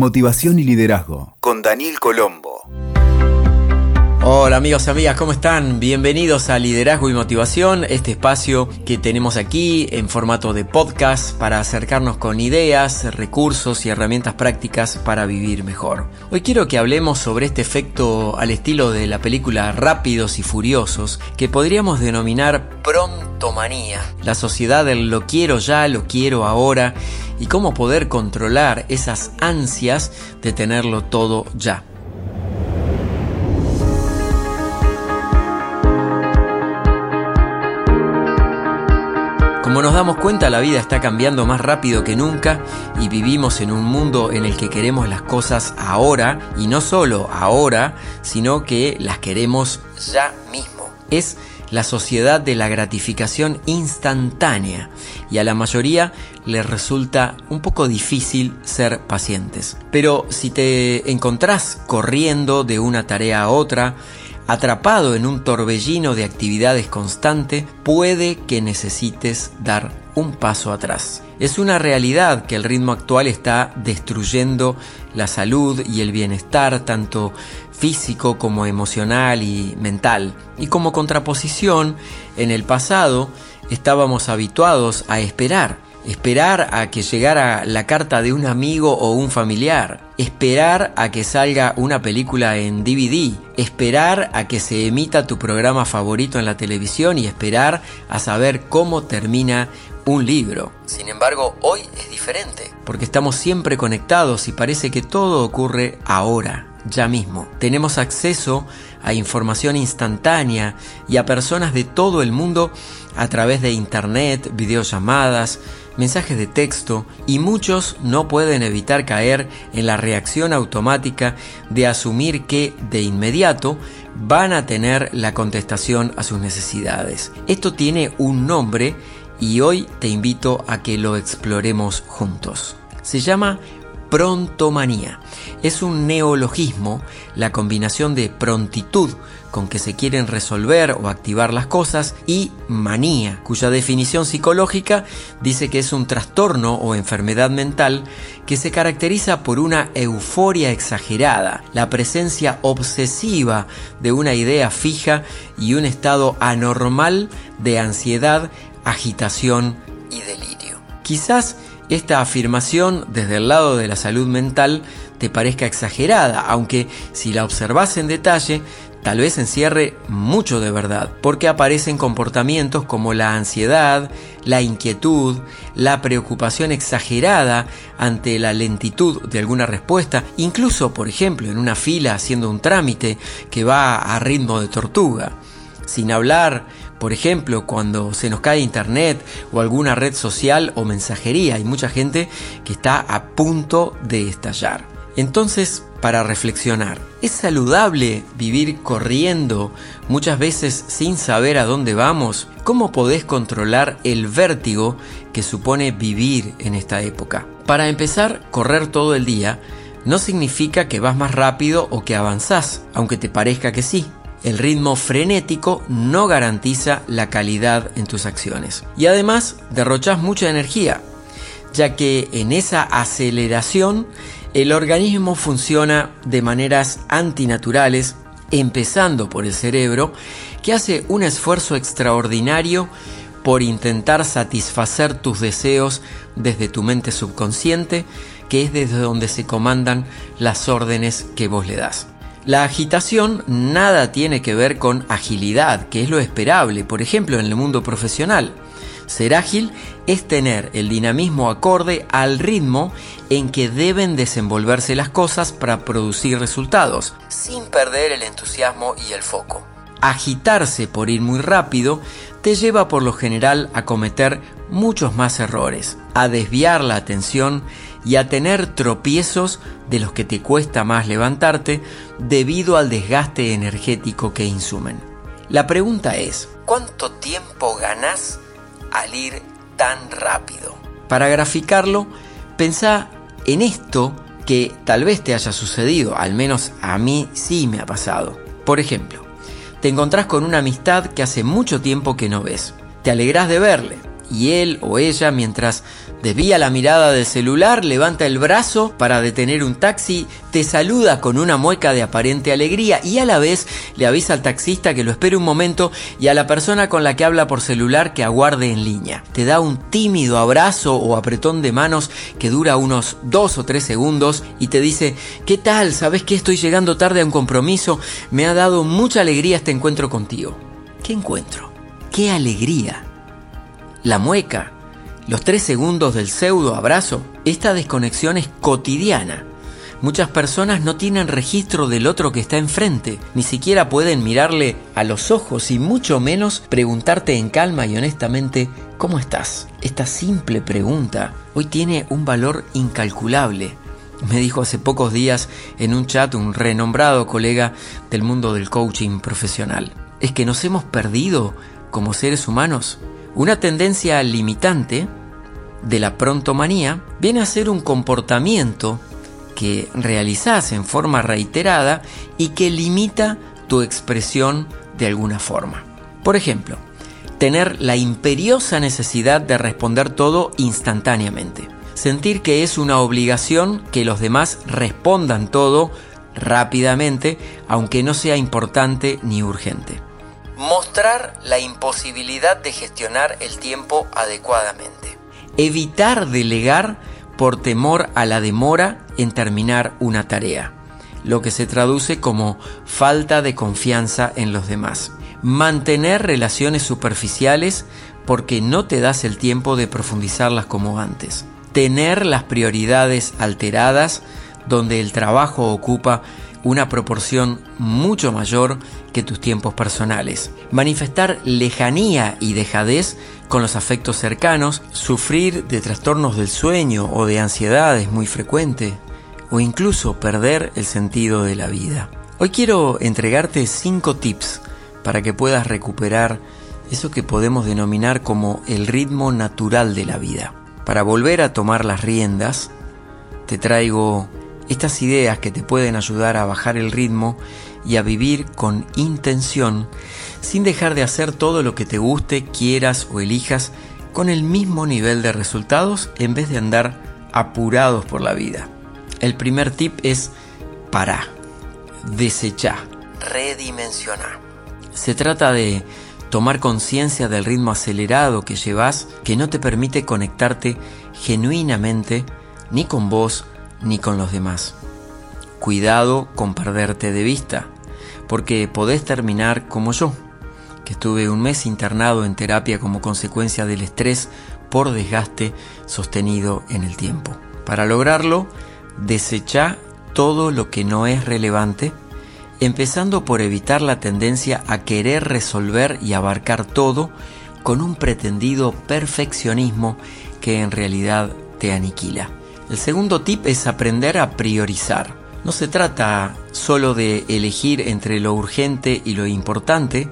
Motivación y liderazgo con Daniel Colombo. Hola amigos y amigas, ¿cómo están? Bienvenidos a Liderazgo y Motivación, este espacio que tenemos aquí en formato de podcast para acercarnos con ideas, recursos y herramientas prácticas para vivir mejor. Hoy quiero que hablemos sobre este efecto al estilo de la película Rápidos y Furiosos que podríamos denominar prontomanía, la sociedad del lo quiero ya, lo quiero ahora y cómo poder controlar esas ansias de tenerlo todo ya. Como nos damos cuenta, la vida está cambiando más rápido que nunca y vivimos en un mundo en el que queremos las cosas ahora y no solo ahora, sino que las queremos ya mismo. Es la sociedad de la gratificación instantánea y a la mayoría les resulta un poco difícil ser pacientes. Pero si te encontrás corriendo de una tarea a otra, atrapado en un torbellino de actividades constante, puede que necesites dar un paso atrás. Es una realidad que el ritmo actual está destruyendo la salud y el bienestar tanto físico como emocional y mental. Y como contraposición, en el pasado estábamos habituados a esperar esperar a que llegara la carta de un amigo o un familiar, esperar a que salga una película en DVD, esperar a que se emita tu programa favorito en la televisión y esperar a saber cómo termina un libro. Sin embargo, hoy es diferente, porque estamos siempre conectados y parece que todo ocurre ahora, ya mismo. Tenemos acceso a información instantánea y a personas de todo el mundo a través de internet, videollamadas, mensajes de texto y muchos no pueden evitar caer en la reacción automática de asumir que de inmediato van a tener la contestación a sus necesidades. Esto tiene un nombre y hoy te invito a que lo exploremos juntos. Se llama prontomanía. Es un neologismo, la combinación de prontitud con que se quieren resolver o activar las cosas y manía, cuya definición psicológica dice que es un trastorno o enfermedad mental que se caracteriza por una euforia exagerada, la presencia obsesiva de una idea fija y un estado anormal de ansiedad, agitación y delirio. Quizás esta afirmación desde el lado de la salud mental te parezca exagerada, aunque si la observas en detalle, tal vez encierre mucho de verdad, porque aparecen comportamientos como la ansiedad, la inquietud, la preocupación exagerada ante la lentitud de alguna respuesta, incluso, por ejemplo, en una fila haciendo un trámite que va a ritmo de tortuga. Sin hablar por ejemplo, cuando se nos cae internet o alguna red social o mensajería, hay mucha gente que está a punto de estallar. Entonces, para reflexionar, ¿es saludable vivir corriendo muchas veces sin saber a dónde vamos? ¿Cómo podés controlar el vértigo que supone vivir en esta época? Para empezar, correr todo el día no significa que vas más rápido o que avanzás, aunque te parezca que sí. El ritmo frenético no garantiza la calidad en tus acciones. Y además derrochas mucha energía, ya que en esa aceleración el organismo funciona de maneras antinaturales, empezando por el cerebro, que hace un esfuerzo extraordinario por intentar satisfacer tus deseos desde tu mente subconsciente, que es desde donde se comandan las órdenes que vos le das. La agitación nada tiene que ver con agilidad, que es lo esperable, por ejemplo, en el mundo profesional. Ser ágil es tener el dinamismo acorde al ritmo en que deben desenvolverse las cosas para producir resultados, sin perder el entusiasmo y el foco. Agitarse por ir muy rápido te lleva por lo general a cometer muchos más errores, a desviar la atención y a tener tropiezos de los que te cuesta más levantarte debido al desgaste energético que insumen. La pregunta es, ¿cuánto tiempo ganás al ir tan rápido? Para graficarlo, pensá en esto que tal vez te haya sucedido, al menos a mí sí me ha pasado. Por ejemplo, te encontrás con una amistad que hace mucho tiempo que no ves. Te alegrás de verle y él o ella, mientras desvía la mirada del celular, levanta el brazo para detener un taxi, te saluda con una mueca de aparente alegría y a la vez le avisa al taxista que lo espere un momento y a la persona con la que habla por celular que aguarde en línea. Te da un tímido abrazo o apretón de manos que dura unos dos o tres segundos y te dice, ¿qué tal? ¿Sabes que estoy llegando tarde a un compromiso? Me ha dado mucha alegría este encuentro contigo. ¿Qué encuentro? ¡Qué alegría! La mueca, los tres segundos del pseudo abrazo, esta desconexión es cotidiana. Muchas personas no tienen registro del otro que está enfrente, ni siquiera pueden mirarle a los ojos y mucho menos preguntarte en calma y honestamente ¿cómo estás? Esta simple pregunta hoy tiene un valor incalculable. Me dijo hace pocos días en un chat un renombrado colega del mundo del coaching profesional. Es que nos hemos perdido como seres humanos una tendencia limitante de la prontomanía viene a ser un comportamiento que realizas en forma reiterada y que limita tu expresión de alguna forma. Por ejemplo, tener la imperiosa necesidad de responder todo instantáneamente. Sentir que es una obligación que los demás respondan todo rápidamente, aunque no sea importante ni urgente mostrar la imposibilidad de gestionar el tiempo adecuadamente. Evitar delegar por temor a la demora en terminar una tarea, lo que se traduce como falta de confianza en los demás. Mantener relaciones superficiales porque no te das el tiempo de profundizarlas como antes. Tener las prioridades alteradas donde el trabajo ocupa una proporción mucho mayor que tus tiempos personales. Manifestar lejanía y dejadez con los afectos cercanos, sufrir de trastornos del sueño o de ansiedad es muy frecuente, o incluso perder el sentido de la vida. Hoy quiero entregarte 5 tips para que puedas recuperar eso que podemos denominar como el ritmo natural de la vida. Para volver a tomar las riendas, te traigo estas ideas que te pueden ayudar a bajar el ritmo y a vivir con intención sin dejar de hacer todo lo que te guste, quieras o elijas con el mismo nivel de resultados en vez de andar apurados por la vida. El primer tip es para, desechar, redimensionar. Se trata de tomar conciencia del ritmo acelerado que llevas que no te permite conectarte genuinamente ni con vos ni con los demás. Cuidado con perderte de vista, porque podés terminar como yo, que estuve un mes internado en terapia como consecuencia del estrés por desgaste sostenido en el tiempo. Para lograrlo, desecha todo lo que no es relevante, empezando por evitar la tendencia a querer resolver y abarcar todo con un pretendido perfeccionismo que en realidad te aniquila. El segundo tip es aprender a priorizar. No se trata solo de elegir entre lo urgente y lo importante,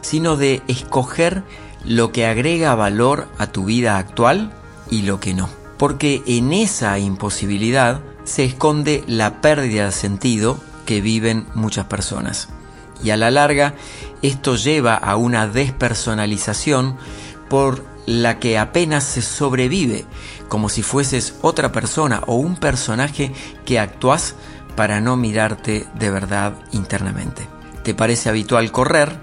sino de escoger lo que agrega valor a tu vida actual y lo que no. Porque en esa imposibilidad se esconde la pérdida de sentido que viven muchas personas. Y a la larga, esto lleva a una despersonalización por la que apenas se sobrevive, como si fueses otra persona o un personaje que actúas para no mirarte de verdad internamente. ¿Te parece habitual correr?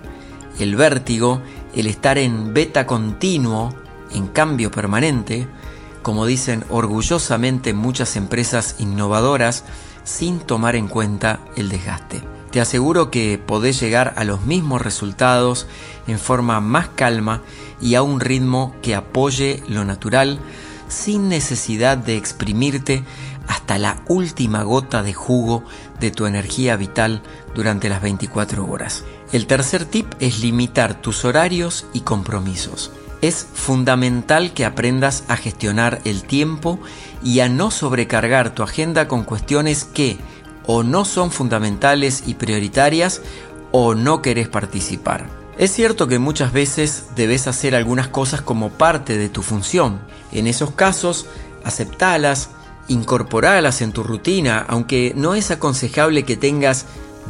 El vértigo, el estar en beta continuo, en cambio permanente, como dicen orgullosamente muchas empresas innovadoras, sin tomar en cuenta el desgaste. Te aseguro que podés llegar a los mismos resultados en forma más calma y a un ritmo que apoye lo natural sin necesidad de exprimirte hasta la última gota de jugo de tu energía vital durante las 24 horas. El tercer tip es limitar tus horarios y compromisos. Es fundamental que aprendas a gestionar el tiempo y a no sobrecargar tu agenda con cuestiones que o no son fundamentales y prioritarias o no querés participar. Es cierto que muchas veces debes hacer algunas cosas como parte de tu función. En esos casos, aceptalas, incorporalas en tu rutina, aunque no es aconsejable que tengas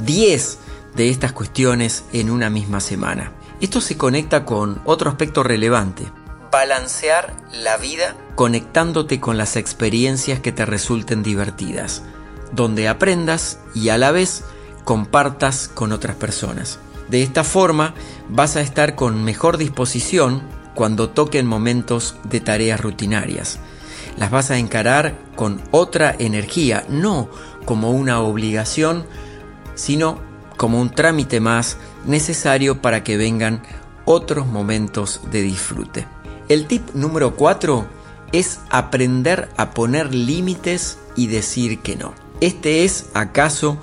10 de estas cuestiones en una misma semana. Esto se conecta con otro aspecto relevante. balancear la vida conectándote con las experiencias que te resulten divertidas, donde aprendas y a la vez compartas con otras personas. De esta forma vas a estar con mejor disposición cuando toquen momentos de tareas rutinarias. Las vas a encarar con otra energía, no como una obligación, sino como un trámite más necesario para que vengan otros momentos de disfrute. El tip número 4 es aprender a poner límites y decir que no. Este es acaso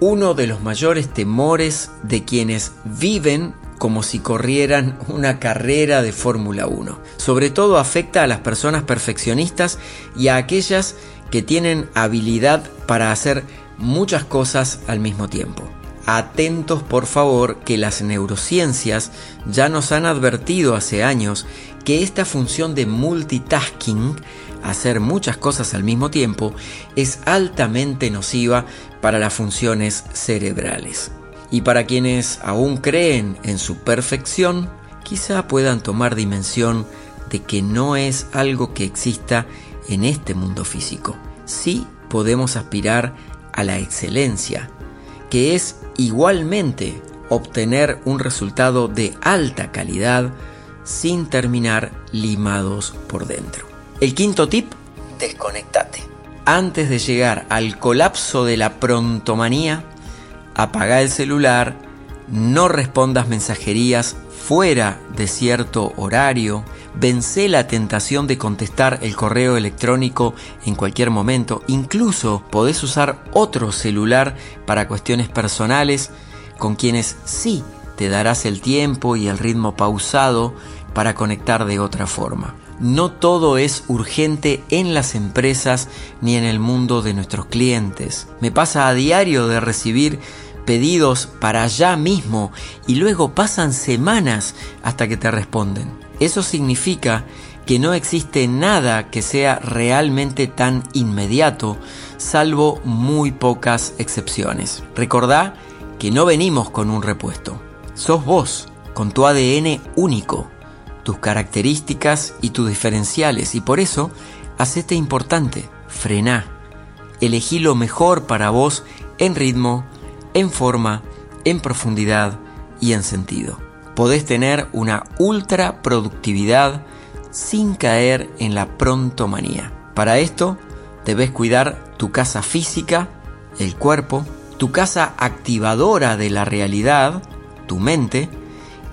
uno de los mayores temores de quienes viven como si corrieran una carrera de Fórmula 1. Sobre todo afecta a las personas perfeccionistas y a aquellas que tienen habilidad para hacer muchas cosas al mismo tiempo. Atentos por favor que las neurociencias ya nos han advertido hace años que esta función de multitasking, hacer muchas cosas al mismo tiempo, es altamente nociva para las funciones cerebrales. Y para quienes aún creen en su perfección, quizá puedan tomar dimensión de que no es algo que exista en este mundo físico. Sí podemos aspirar a la excelencia, que es igualmente obtener un resultado de alta calidad sin terminar limados por dentro. El quinto tip, desconectate. Antes de llegar al colapso de la prontomanía, apaga el celular, no respondas mensajerías fuera de cierto horario, vence la tentación de contestar el correo electrónico en cualquier momento, incluso podés usar otro celular para cuestiones personales con quienes sí te darás el tiempo y el ritmo pausado para conectar de otra forma. No todo es urgente en las empresas ni en el mundo de nuestros clientes. Me pasa a diario de recibir pedidos para allá mismo y luego pasan semanas hasta que te responden. Eso significa que no existe nada que sea realmente tan inmediato, salvo muy pocas excepciones. Recordá que no venimos con un repuesto. Sos vos, con tu ADN único, tus características y tus diferenciales, y por eso, hacete importante, frená. Elegí lo mejor para vos en ritmo, en forma, en profundidad y en sentido. Podés tener una ultra productividad sin caer en la prontomanía. Para esto, debes cuidar tu casa física, el cuerpo, tu casa activadora de la realidad, tu mente,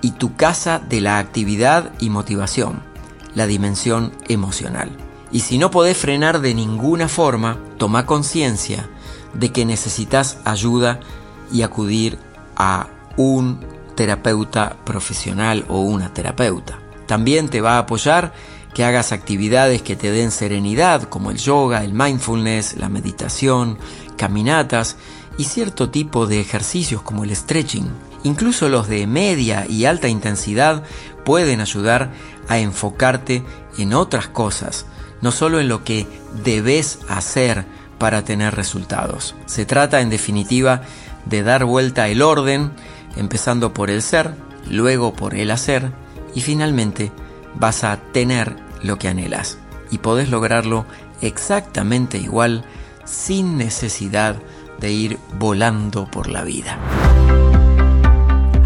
y tu casa de la actividad y motivación, la dimensión emocional. Y si no podés frenar de ninguna forma, toma conciencia de que necesitas ayuda y acudir a un terapeuta profesional o una terapeuta. También te va a apoyar que hagas actividades que te den serenidad, como el yoga, el mindfulness, la meditación, caminatas y cierto tipo de ejercicios como el stretching. Incluso los de media y alta intensidad pueden ayudar a enfocarte en otras cosas, no solo en lo que debes hacer para tener resultados. Se trata en definitiva de dar vuelta el orden, empezando por el ser, luego por el hacer y finalmente vas a tener lo que anhelas. Y podés lograrlo exactamente igual sin necesidad de ir volando por la vida.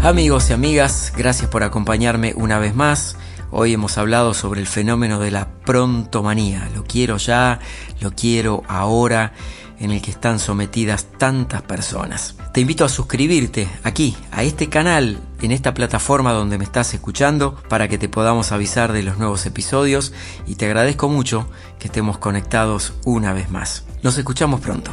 Amigos y amigas, gracias por acompañarme una vez más. Hoy hemos hablado sobre el fenómeno de la prontomanía. Lo quiero ya, lo quiero ahora, en el que están sometidas tantas personas. Te invito a suscribirte aquí, a este canal, en esta plataforma donde me estás escuchando, para que te podamos avisar de los nuevos episodios y te agradezco mucho que estemos conectados una vez más. Nos escuchamos pronto.